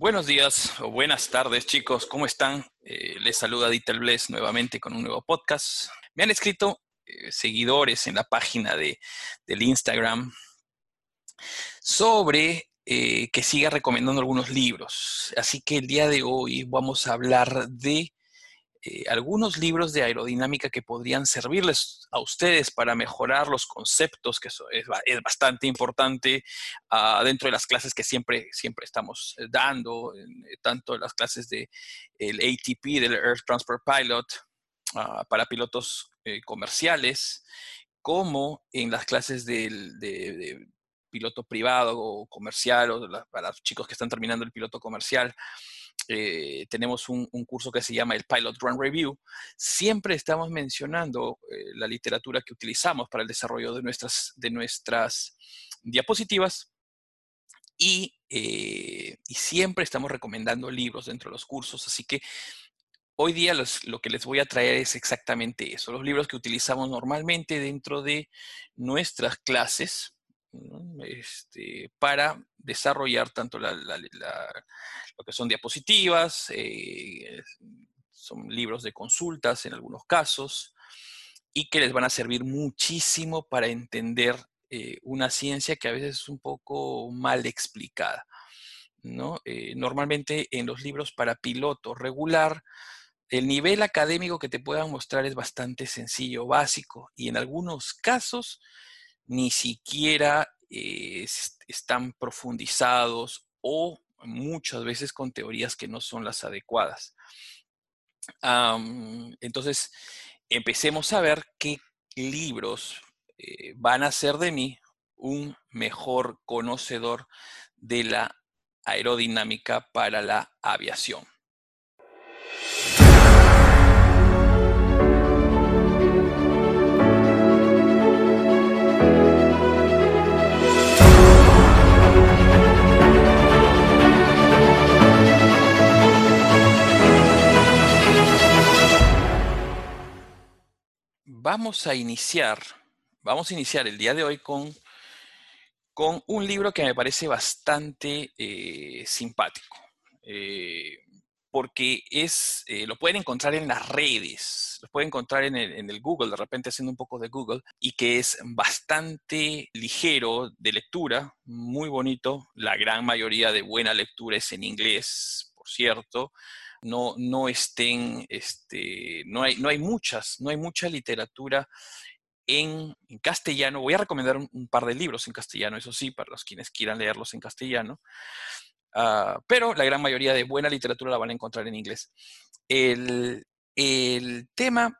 Buenos días o buenas tardes, chicos. ¿Cómo están? Eh, les saluda Dieter Bless nuevamente con un nuevo podcast. Me han escrito eh, seguidores en la página de, del Instagram sobre eh, que siga recomendando algunos libros. Así que el día de hoy vamos a hablar de eh, algunos libros de aerodinámica que podrían servirles a ustedes para mejorar los conceptos, que es, bastante importante uh, dentro de las clases que siempre, siempre estamos eh, dando, eh, tanto las clases del de ATP, del Air Transport Pilot, uh, para pilotos comerciales, como en las clases del, de, piloto privado o comercial, o para los chicos que están terminando el piloto comercial. Eh, tenemos un, un, curso que se llama el Pilot Run Review, siempre estamos mencionando eh, la literatura que utilizamos para el desarrollo de nuestras, de nuestras diapositivas y, eh, y, siempre estamos recomendando libros dentro de los cursos, así que hoy día los, lo que les voy a traer es exactamente eso, los libros que utilizamos normalmente dentro de nuestras clases este, para desarrollar tanto la, la, la, lo que son diapositivas, eh, son libros de consultas en algunos casos, y que les van a servir muchísimo para entender eh, una ciencia que a veces es un poco mal explicada. Eh, normalmente en los libros para piloto regular, el nivel académico que te puedan mostrar es bastante sencillo, básico, y en algunos casos ni siquiera eh, están profundizados o muchas veces con teorías que no son las adecuadas. Entonces, empecemos a ver qué libros eh, van a hacer de mí un mejor conocedor de la aerodinámica para la aviación. Vamos a iniciar, vamos a iniciar el día de hoy con, con un libro que me parece bastante eh, simpático, eh, porque es, eh, lo pueden encontrar en las redes, lo pueden encontrar en el, en el, Google, de repente haciendo un poco de Google, y que es bastante ligero de lectura, muy bonito, la gran mayoría de buena lectura es en inglés, por cierto, no, no estén, este, no, hay, no hay muchas, no hay mucha literatura en, castellano. Voy a recomendar un, par de libros en castellano, eso sí, para los quienes quieran leerlos en castellano. Uh, pero la gran mayoría de buena literatura la van a encontrar en inglés. El, el tema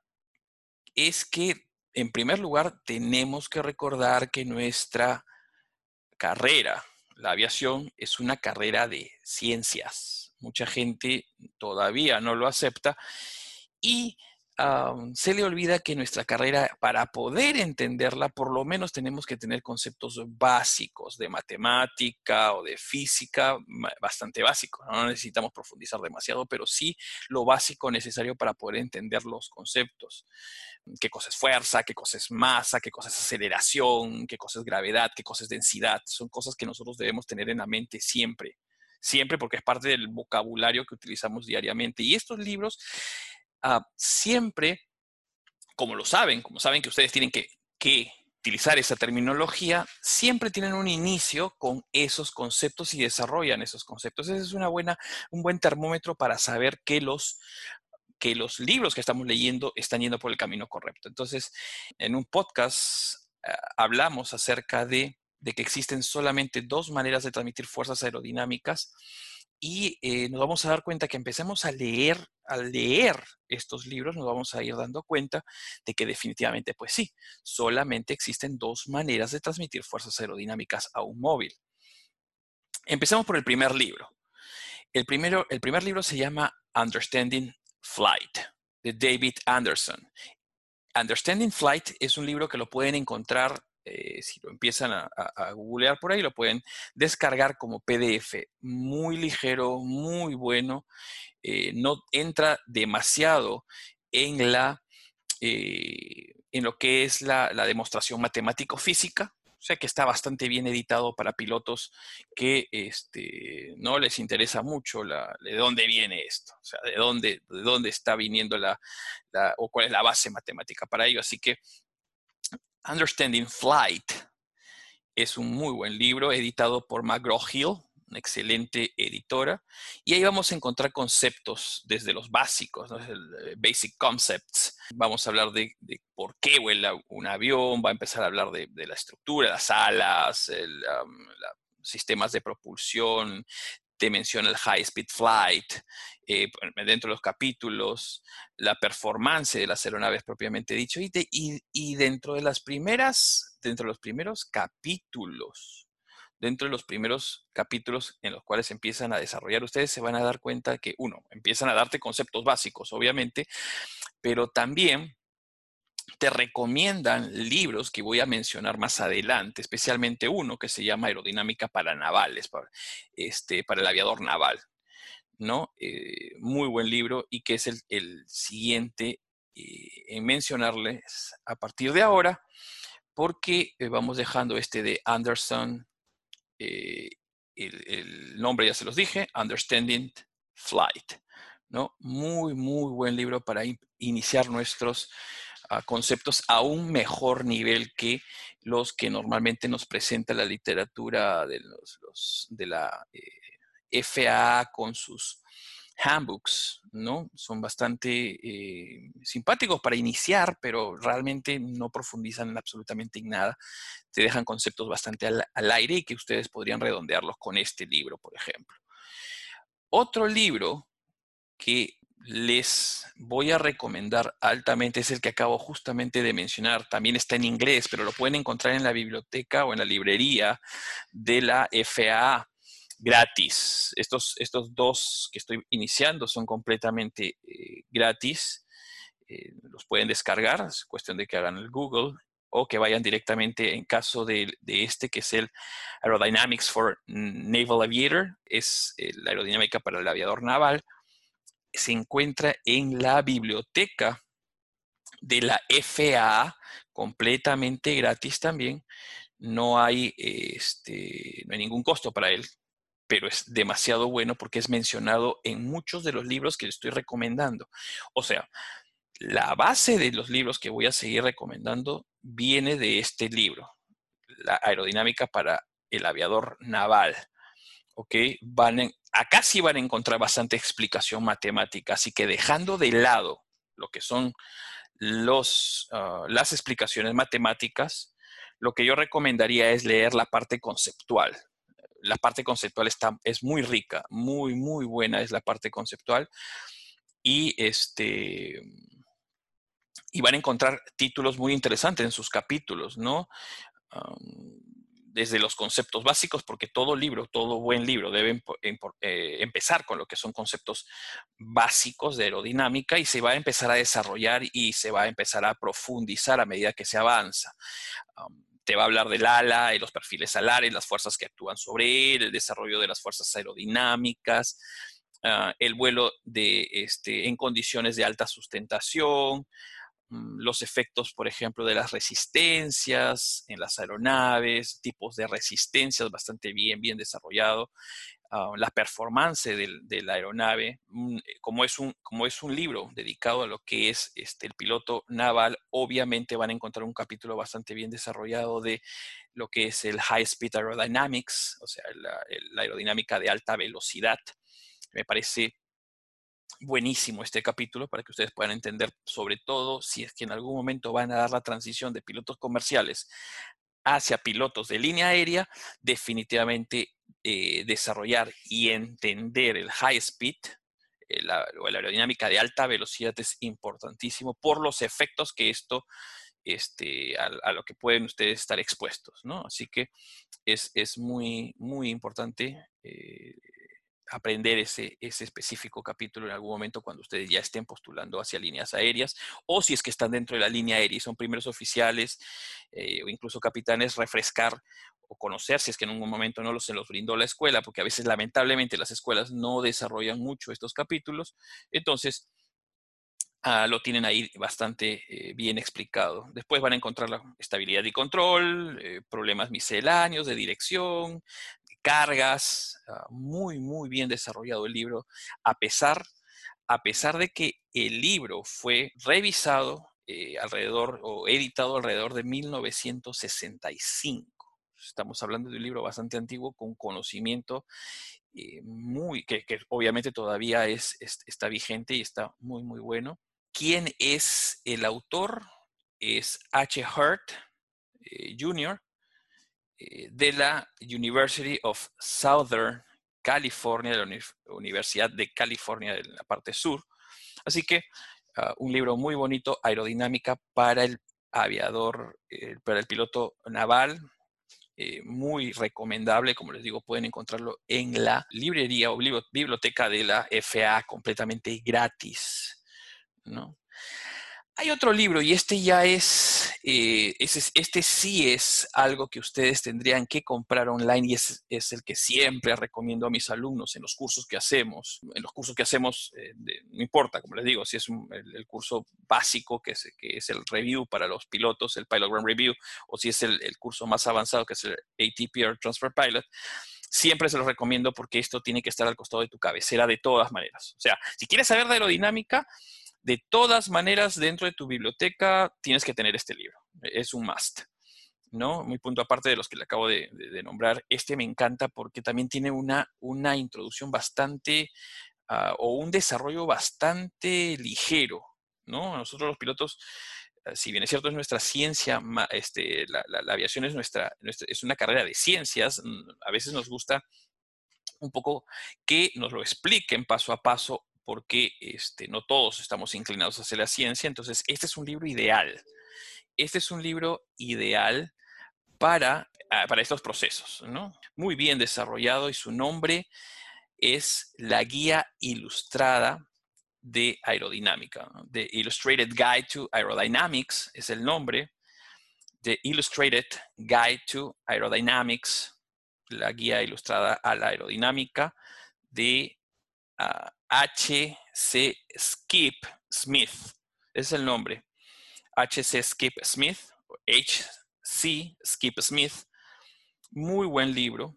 es que, en primer lugar, tenemos que recordar que nuestra carrera, la aviación, es una carrera de ciencias mucha gente todavía no lo acepta y se le olvida que nuestra carrera, para poder entenderla, por lo menos tenemos que tener conceptos básicos de matemática o de física, bastante básicos. No necesitamos profundizar demasiado, pero sí lo básico necesario para poder entender los conceptos. ¿Qué cosa es fuerza? ¿Qué cosa es masa? ¿Qué cosa es aceleración? ¿Qué cosa es gravedad? ¿Qué cosa es densidad? Son cosas que nosotros debemos tener en la mente siempre siempre porque es parte del vocabulario que utilizamos diariamente. Y estos libros uh, siempre, como lo saben, como saben que ustedes tienen que, que utilizar esa terminología, siempre tienen un inicio con esos conceptos y desarrollan esos conceptos. Ese es una buena, un buen termómetro para saber que los, que los libros que estamos leyendo están yendo por el camino correcto. Entonces, en un podcast uh, hablamos acerca de de que existen solamente dos maneras de transmitir fuerzas aerodinámicas y eh, nos vamos a dar cuenta que empecemos a leer, al leer estos libros, nos vamos a ir dando cuenta de que definitivamente, pues sí, solamente existen dos maneras de transmitir fuerzas aerodinámicas a un móvil. Empecemos por el primer libro. El, primero, el primer libro se llama Understanding Flight, de David Anderson. Understanding Flight es un libro que lo pueden encontrar eh, si lo empiezan a, googlear por ahí, lo pueden descargar como PDF. Muy ligero, muy bueno. Eh, no entra demasiado en la... Eh, en lo que es la, la demostración matemático-física, O sea que está bastante bien editado para pilotos que este, no les interesa mucho la, de dónde viene esto, o sea, de dónde, de dónde está viniendo la, o cuál es la base matemática para ello. Así que Understanding Flight es un muy buen libro editado por McGraw-Hill, una excelente editora, y ahí vamos a encontrar conceptos desde los básicos, el basic concepts. Vamos a hablar de, por qué vuela un avión, va a empezar a hablar de, la estructura, las alas, los sistemas de propulsión, te menciona el high speed flight, eh, dentro de los capítulos, la performance de las aeronaves propiamente dicho, y, y, dentro de las primeras, dentro de los primeros capítulos dentro de los primeros capítulos en los cuales empiezan a desarrollar, ustedes se van a dar cuenta que, uno, empiezan a darte conceptos básicos, obviamente, pero también te recomiendan libros que voy a mencionar más adelante, especialmente uno que se llama Aerodinámica para Navales, para, este, para el aviador naval, ¿no? Eh, muy buen libro y que es el, siguiente eh, en mencionarles a partir de ahora, porque eh, vamos dejando este de Anderson el, nombre ya se los dije, Understanding Flight. ¿no? Muy, muy buen libro para iniciar nuestros conceptos a un mejor nivel que los que normalmente nos presenta la literatura de, los, de la eh, FAA con sus handbooks, ¿no? Son bastante eh, simpáticos para iniciar, pero realmente no profundizan en absolutamente en nada. Te dejan conceptos bastante al, aire y que ustedes podrían redondearlos con este libro, por ejemplo. Otro libro que les voy a recomendar altamente es el que acabo justamente de mencionar. También está en inglés, pero lo pueden encontrar en la biblioteca o en la librería de la FAA gratis. Estos, estos dos que estoy iniciando son completamente eh, gratis. Eh, los pueden descargar, es cuestión de que hagan el Google o que vayan directamente en caso de, este que es el Aerodynamics for Naval Aviator, es eh, la aerodinámica para el aviador naval, se encuentra en la biblioteca de la FAA, completamente gratis también. No hay, este, no hay ningún costo para él pero es demasiado bueno porque es mencionado en muchos de los libros que le estoy recomendando. O sea, la base de los libros que voy a seguir recomendando viene de este libro, La aerodinámica para el aviador naval. ¿Ok? Van acá sí van a encontrar bastante explicación matemática, así que dejando de lado lo que son los, ah, las explicaciones matemáticas, lo que yo recomendaría es leer la parte conceptual, la parte conceptual está, es muy rica, muy, muy buena es la parte conceptual. Y este y van a encontrar títulos muy interesantes en sus capítulos, ¿no? Desde los conceptos básicos, porque todo libro, todo buen libro debe eh, empezar con lo que son conceptos básicos de aerodinámica y se va a empezar a desarrollar y se va a empezar a profundizar a medida que se avanza. Te va a hablar del ala y los perfiles alares, las fuerzas que actúan sobre él, el desarrollo de las fuerzas aerodinámicas, ah, el vuelo este, en condiciones de alta sustentación, los efectos, por ejemplo, de las resistencias en las aeronaves, tipos de resistencias bastante bien, bien desarrollado, Ah, la performance de la aeronave, mm, eh, como es, un, como es un libro dedicado a lo que es este, el piloto naval, obviamente van a encontrar un capítulo bastante bien desarrollado de lo que es el High Speed Aerodynamics, o sea, la, la aerodinámica de alta velocidad. Me parece buenísimo este capítulo para que ustedes puedan entender, sobre todo si es que en algún momento van a dar la transición de pilotos comerciales hacia pilotos de línea aérea, definitivamente eh, desarrollar y entender el high speed eh, la, o la aerodinámica de alta velocidad es importantísimo por los efectos que esto, este, a, lo que pueden ustedes estar expuestos, ¿no? Así que es, muy, muy importante eh, aprender ese, ese específico capítulo en algún momento cuando ustedes ya estén postulando hacia líneas aéreas o si es que están dentro de la línea aérea y son primeros oficiales eh, o incluso capitanes, refrescar o conocer si es que en un momento no se los brindó la escuela, porque a veces lamentablemente las escuelas no desarrollan mucho estos capítulos. Entonces, ah, lo tienen ahí bastante eh, bien explicado. Después van a encontrar la estabilidad y control, eh, problemas misceláneos de dirección, cargas, ah, muy, muy bien desarrollado el libro, a pesar, a pesar de que el libro fue revisado eh, alrededor o editado alrededor de 1965. Estamos hablando de un libro bastante antiguo con conocimiento eh, muy, que, obviamente todavía es, está vigente y está muy, muy bueno. ¿Quién es el autor? Es H. Hurt eh, Jr. de la University of Southern California, de la Universidad de California de la parte sur. Así que Ah, un libro muy bonito, Aerodinámica para el aviador, eh, para el piloto naval, eh, muy recomendable, como les digo, pueden encontrarlo en la librería o biblioteca de la FA completamente gratis. ¿no? Hay otro libro y este ya es, eh, este sí es algo que ustedes tendrían que comprar online y es, el que siempre recomiendo a mis alumnos en los cursos que hacemos. En los cursos que hacemos, eh, no importa, como les digo, si es el, curso básico, que es, el review para los pilotos, el Pilot Ground Review, o si es el, curso más avanzado, que es el ATP Transfer Pilot siempre se los recomiendo porque esto tiene que estar al costado de tu cabecera de todas maneras. O sea, si quieres saber de aerodinámica, de todas maneras, dentro de tu biblioteca tienes que tener este libro. Es un must. ¿no? Muy punto aparte de los que le acabo de, nombrar, este me encanta porque también tiene una, una introducción bastante ah, o un desarrollo bastante ligero, ¿no? Nosotros los pilotos, ah, si bien es cierto es nuestra ciencia, este, la, aviación es, nuestra, es una carrera de ciencias, mm, a veces nos gusta un poco que nos lo expliquen paso a paso porque este, no todos estamos inclinados hacia la ciencia. Entonces, este es un libro ideal. Este es un libro ideal para, ah, para estos procesos, ¿no? Muy bien desarrollado y su nombre es la guía ilustrada de aerodinámica. The Illustrated Guide to Aerodynamics es el nombre. The Illustrated Guide to Aerodynamics, la guía ilustrada a la aerodinámica de H.C. Skip Smith. Es el nombre. H.C. Skip Smith, H.C. Skip Smith. Muy buen libro.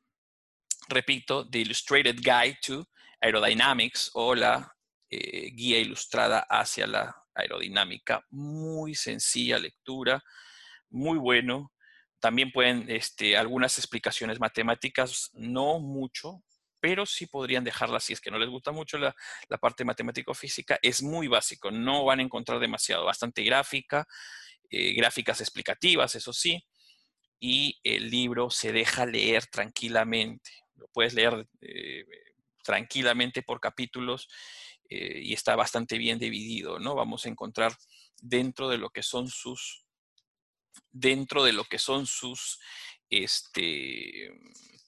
Repito, The Illustrated Guide to Aerodynamics o la eh, guía ilustrada hacia la aerodinámica. Muy sencilla lectura, muy bueno. También pueden, este, algunas explicaciones matemáticas, no mucho, pero sí podrían dejarla si es que no les gusta mucho la, parte matemático-física. Es muy básico, no van a encontrar demasiado, bastante gráfica, eh, gráficas explicativas, eso sí, y el libro se deja leer tranquilamente. Lo puedes leer eh, tranquilamente por capítulos eh, y está bastante bien dividido, ¿no? Vamos a encontrar dentro de lo que son sus, dentro de lo que son sus este,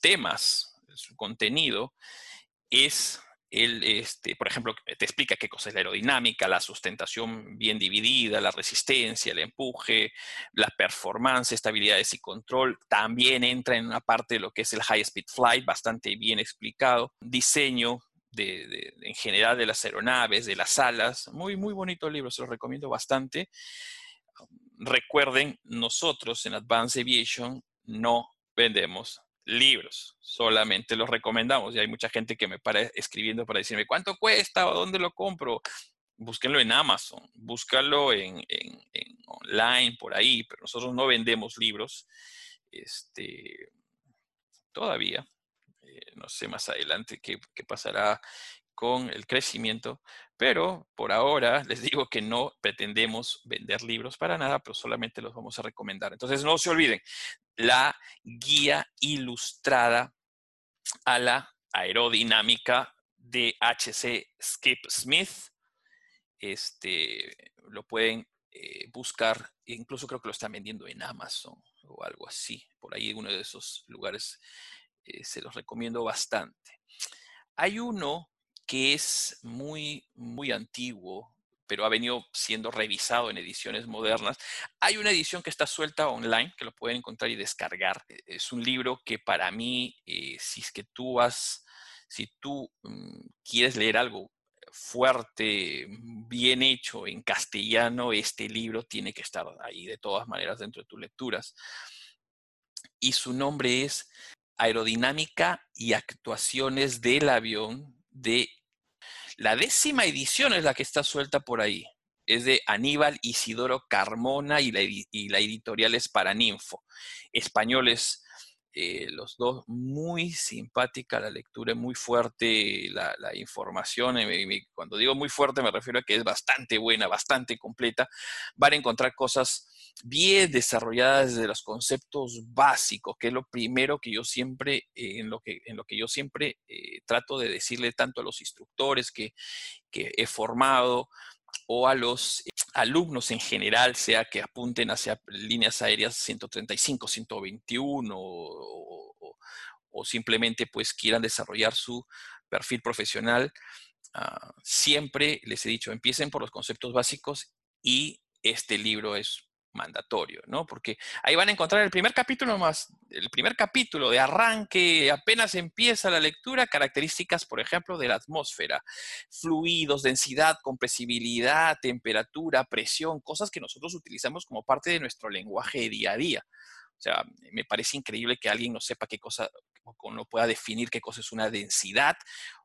temas, su contenido es el, este, por ejemplo, te explica qué cosa es la aerodinámica, la sustentación bien dividida, la resistencia, el empuje, la performance, estabilidades y control. También entra en una parte de lo que es el high speed flight, bastante bien explicado. Diseño en general de las aeronaves, de las alas. Muy, muy bonito libro, se lo recomiendo bastante. Recuerden, nosotros en Advanced Aviation no vendemos libros, solamente los recomendamos. Y hay mucha gente que me para escribiendo para decirme, ¿cuánto cuesta o dónde lo compro? Búsquenlo en Amazon, búscalo en, online, por ahí, pero nosotros no vendemos libros este, todavía. Eh, no sé más adelante qué, qué pasará con el crecimiento, pero por ahora les digo que no pretendemos vender libros para nada, pero solamente los vamos a recomendar. Entonces no se olviden, la guía ilustrada a la aerodinámica de HC Skip Smith. Este, lo pueden eh, buscar, incluso creo que lo están vendiendo en Amazon o algo así. Por ahí uno de esos lugares eh, se los recomiendo bastante. Hay uno que es muy, muy antiguo, pero ha venido siendo revisado en ediciones modernas. Hay una edición que está suelta online, que lo pueden encontrar y descargar. E, es un libro que para mí, eh, si es que tú vas, si tú mm, quieres leer algo fuerte, bien hecho en castellano, este libro tiene que estar ahí de todas maneras dentro de tus lecturas. Y su nombre es Aerodinámica y actuaciones del avión de la décima edición es la que está suelta por ahí. Es de Aníbal Isidoro Carmona y la, editorial es Paraninfo. Españoles eh, los dos muy simpática la lectura, muy fuerte la, información. Eh, cuando digo muy fuerte me refiero a que es bastante buena, bastante completa. Van a encontrar cosas bien desarrolladas desde los conceptos básicos, que es lo primero que yo siempre, eh, en, lo que, en lo que yo siempre trato de decirle tanto a los instructores que, que he formado, o a los alumnos en general, sea que apunten hacia líneas aéreas 135, 121 o, o, simplemente pues quieran desarrollar su perfil profesional, ah, siempre les he dicho, empiecen por los conceptos básicos y este libro es mandatorio, ¿no? Porque ahí van a encontrar el primer capítulo más, el primer capítulo de arranque, apenas empieza la lectura, características, por ejemplo, de la atmósfera, fluidos, densidad, compresibilidad, temperatura, presión, cosas que nosotros utilizamos como parte de nuestro lenguaje día a día. O sea, me parece increíble que alguien no sepa qué cosa, no pueda definir qué cosa es una densidad,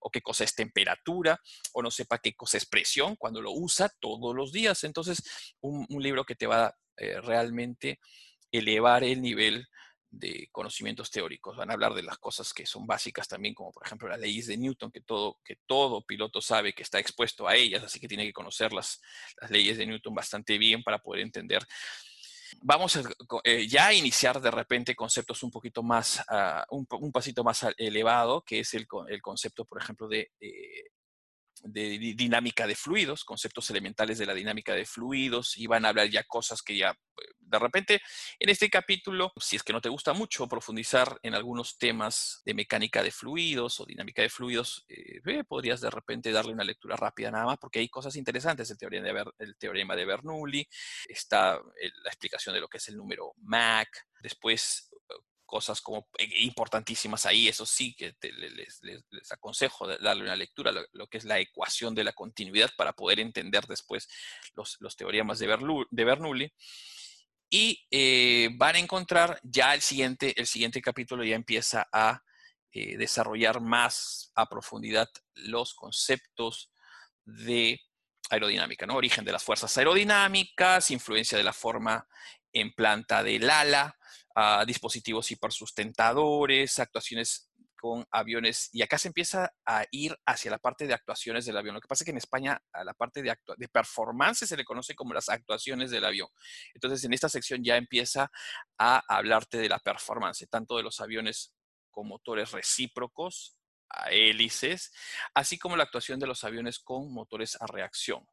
o qué cosa es temperatura, o no sepa qué cosa es presión cuando lo usa todos los días. Entonces, un, libro que te va a eh, realmente elevar el nivel de conocimientos teóricos. Van a hablar de las cosas que son básicas también, como por ejemplo las leyes de Newton, que todo, que todo piloto sabe que está expuesto a ellas, así que tiene que conocer las, leyes de Newton bastante bien para poder entender. Vamos a, eh, ya a iniciar de repente conceptos un poquito más, ah, un, pasito más elevado, que es el, el concepto, por ejemplo, de eh, de dinámica de fluidos, conceptos elementales de la dinámica de fluidos, y van a hablar ya cosas que ya, eh, de repente, en este capítulo, si es que no te gusta mucho profundizar en algunos temas de mecánica de fluidos o dinámica de fluidos, eh, podrías de repente darle una lectura rápida nada más, porque hay cosas interesantes, el teorema de, el teorema de Bernoulli, está la explicación de lo que es el número Mach, después cosas como eh, importantísimas ahí, eso sí que les, aconsejo darle una lectura, lo, que es la ecuación de la continuidad para poder entender después los, teoremas de, Bernoulli. Y eh, van a encontrar ya el siguiente, el siguiente capítulo ya empieza a eh, desarrollar más a profundidad los conceptos de aerodinámica, ¿no? Origen de las fuerzas aerodinámicas, influencia de la forma en planta del ala, dispositivos hipersustentadores, actuaciones con aviones, y acá se empieza a ir hacia la parte de actuaciones del avión. Lo que pasa es que en España a la parte de, de performance se le conoce como las actuaciones del avión. Entonces, en esta sección ya empieza a hablarte de la performance, tanto de los aviones con motores recíprocos, a hélices, así como la actuación de los aviones con motores a reacción,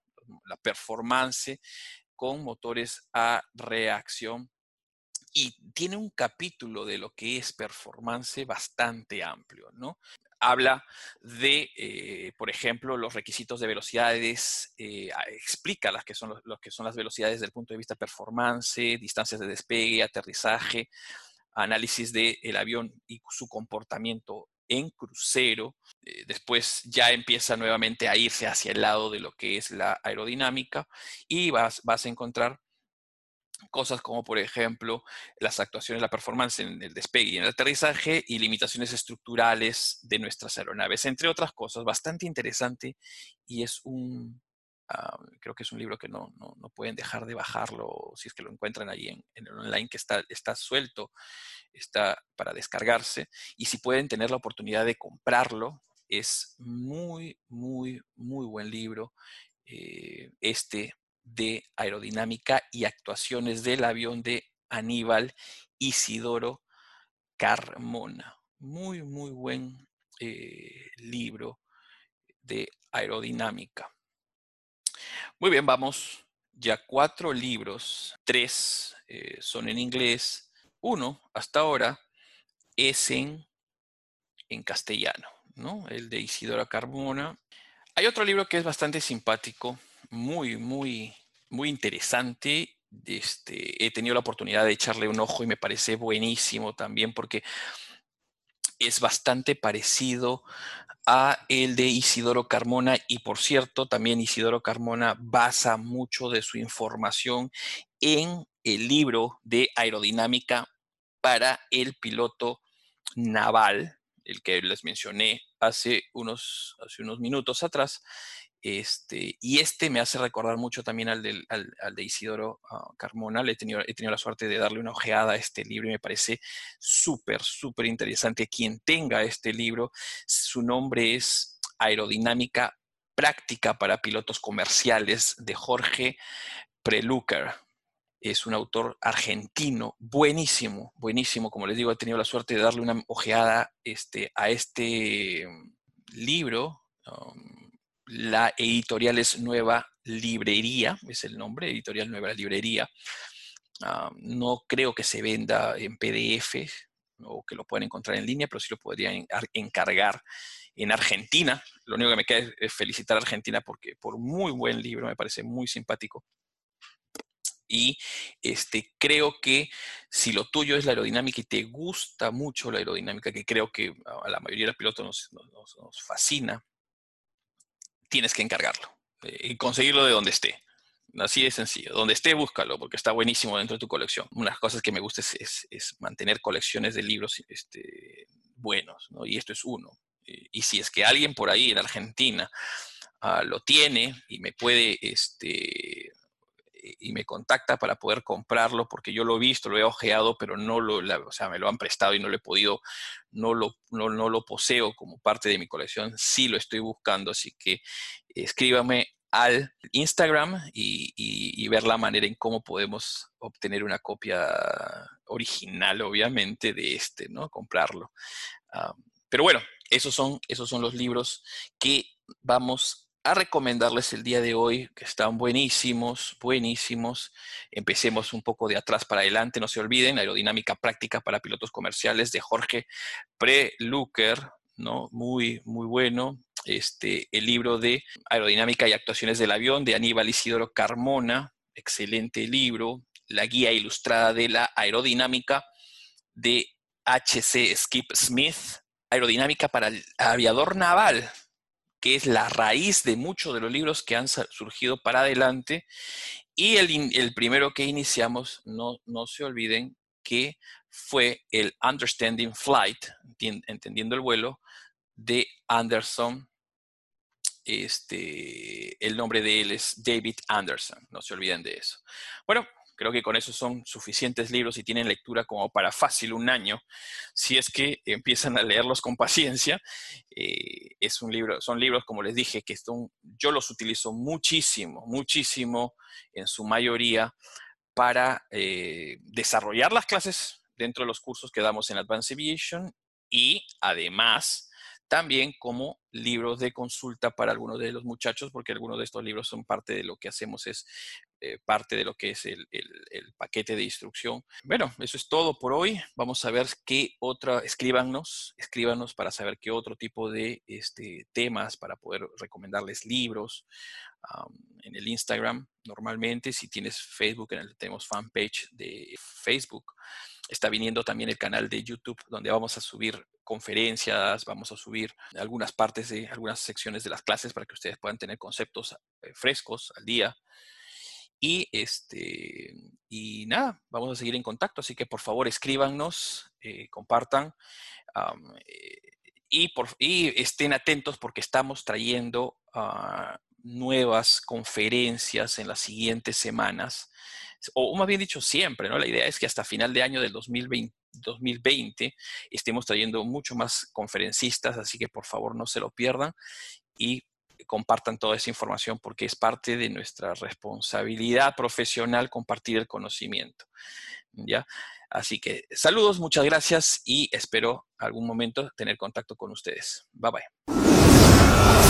la performance con motores a reacción y tiene un capítulo de lo que es performance bastante amplio, ¿no? Habla de, eh, por ejemplo, los requisitos de velocidades, eh, explica las que son lo, que son las velocidades desde el punto de vista performance, distancias de despegue, aterrizaje, análisis del avión y su comportamiento en crucero. Eh, después ya empieza nuevamente a irse hacia el lado de lo que es la aerodinámica y vas, vas a encontrar cosas como por ejemplo las actuaciones, la performance en el despegue y en el aterrizaje y limitaciones estructurales de nuestras aeronaves, entre otras cosas, bastante interesante y es un, ah, creo que es un libro que no, no, pueden dejar de bajarlo si es que lo encuentran ahí en, en, el online que está, está suelto, está para descargarse y si pueden tener la oportunidad de comprarlo, es muy, muy, muy buen libro. Eh, este de aerodinámica y actuaciones del avión de Aníbal Isidoro Carmona. Muy, muy buen eh, libro de aerodinámica. Muy bien, vamos ya cuatro libros, tres eh, son en inglés, uno hasta ahora es en, en castellano, ¿no? El de Isidoro Carmona. Hay otro libro que es bastante simpático, muy, muy, muy interesante. Este, he tenido la oportunidad de echarle un ojo y me parece buenísimo también porque es bastante parecido a el de Isidoro Carmona y por cierto, también Isidoro Carmona basa mucho de su información en el libro de aerodinámica para el piloto naval, el que les mencioné hace unos, hace unos minutos atrás, este, y este me hace recordar mucho también al, de Isidoro ah, Carmona. he, tenido, he tenido la suerte de darle una ojeada a este libro y me parece súper, súper interesante. Quien tenga este libro, su nombre es Aerodinámica Práctica para Pilotos Comerciales de Jorge Prelucar. Es un autor argentino, buenísimo, buenísimo. Como les digo, he tenido la suerte de darle una ojeada este, a este libro. Um, la editorial es Nueva Librería, es el nombre, editorial Nueva Librería. Ah, no creo que se venda en PDF o que lo puedan encontrar en línea, pero sí lo podrían encargar en Argentina. Lo único que me queda es felicitar a Argentina porque por muy buen libro, me parece muy simpático. Y este, creo que si lo tuyo es la aerodinámica y te gusta mucho la aerodinámica, que creo que a la mayoría de los pilotos nos fascina, tienes que encargarlo eh, y conseguirlo de donde esté. Así de sencillo. Donde esté, búscalo, porque está buenísimo dentro de tu colección. Una de las cosas que me gusta es, mantener colecciones de libros este, buenos, ¿no? y esto es uno. Y, si es que alguien por ahí en Argentina ah, lo tiene y me puede este, me contacta para poder comprarlo, porque yo lo he visto, lo he ojeado, pero no lo, o sea, me lo han prestado y no lo he podido, no lo, no, lo poseo como parte de mi colección, sí lo estoy buscando, así que escríbame al Instagram y, ver la manera en cómo podemos obtener una copia original, obviamente, de este, ¿no? Comprarlo. Ah, pero bueno, esos son, esos son los libros que vamos a recomendarles el día de hoy, que están buenísimos, buenísimos. Empecemos un poco de atrás para adelante, no se olviden, Aerodinámica Práctica para Pilotos Comerciales de Jorge Preluker, ¿no? Muy, muy bueno. Este, el libro de Aerodinámica y Actuaciones del Avión de Aníbal Isidoro Carmona, excelente libro. La guía ilustrada de la aerodinámica de HC Skip Smith, Aerodinámica para el aviador naval que es la raíz de muchos de los libros que han surgido para adelante. Y el, primero que iniciamos, no, no se olviden, que fue el Understanding Flight, entendiendo el vuelo, de Anderson. Este, el nombre de él es David Anderson, no se olviden de eso. Bueno, Creo que con eso son suficientes libros y tienen lectura como para fácil un año, si es que empiezan a leerlos con paciencia. Eh, es un libro, son libros, como les dije, que son, yo los utilizo muchísimo, muchísimo en su mayoría para eh, desarrollar las clases dentro de los cursos que damos en Advanced Aviation y además también como libros de consulta para algunos de los muchachos, porque algunos de estos libros son parte de lo que hacemos, es eh, parte de lo que es el, paquete de instrucción. Bueno, eso es todo por hoy. Vamos a ver qué otra, escríbanos, escríbanos para saber qué otro tipo de este, temas para poder recomendarles libros en el Instagram. Normalmente, si tienes Facebook, en el, tenemos fanpage de Facebook. Está viniendo también el canal de YouTube donde vamos a subir conferencias, vamos a subir algunas partes de algunas secciones de las clases para que ustedes puedan tener conceptos eh, frescos al día. Y, este, y nada, vamos a seguir en contacto, así que por favor escríbanos, eh, compartan eh, y, por, y estén atentos porque estamos trayendo uh, nuevas conferencias en las siguientes semanas, o más bien dicho, siempre, ¿no? La idea es que hasta final de año del 2020, 2020 estemos trayendo mucho más conferencistas, así que por favor no se lo pierdan y compartan toda esa información porque es parte de nuestra responsabilidad profesional compartir el conocimiento. ¿Ya? Así que saludos, muchas gracias y espero algún momento tener contacto con ustedes. Bye bye.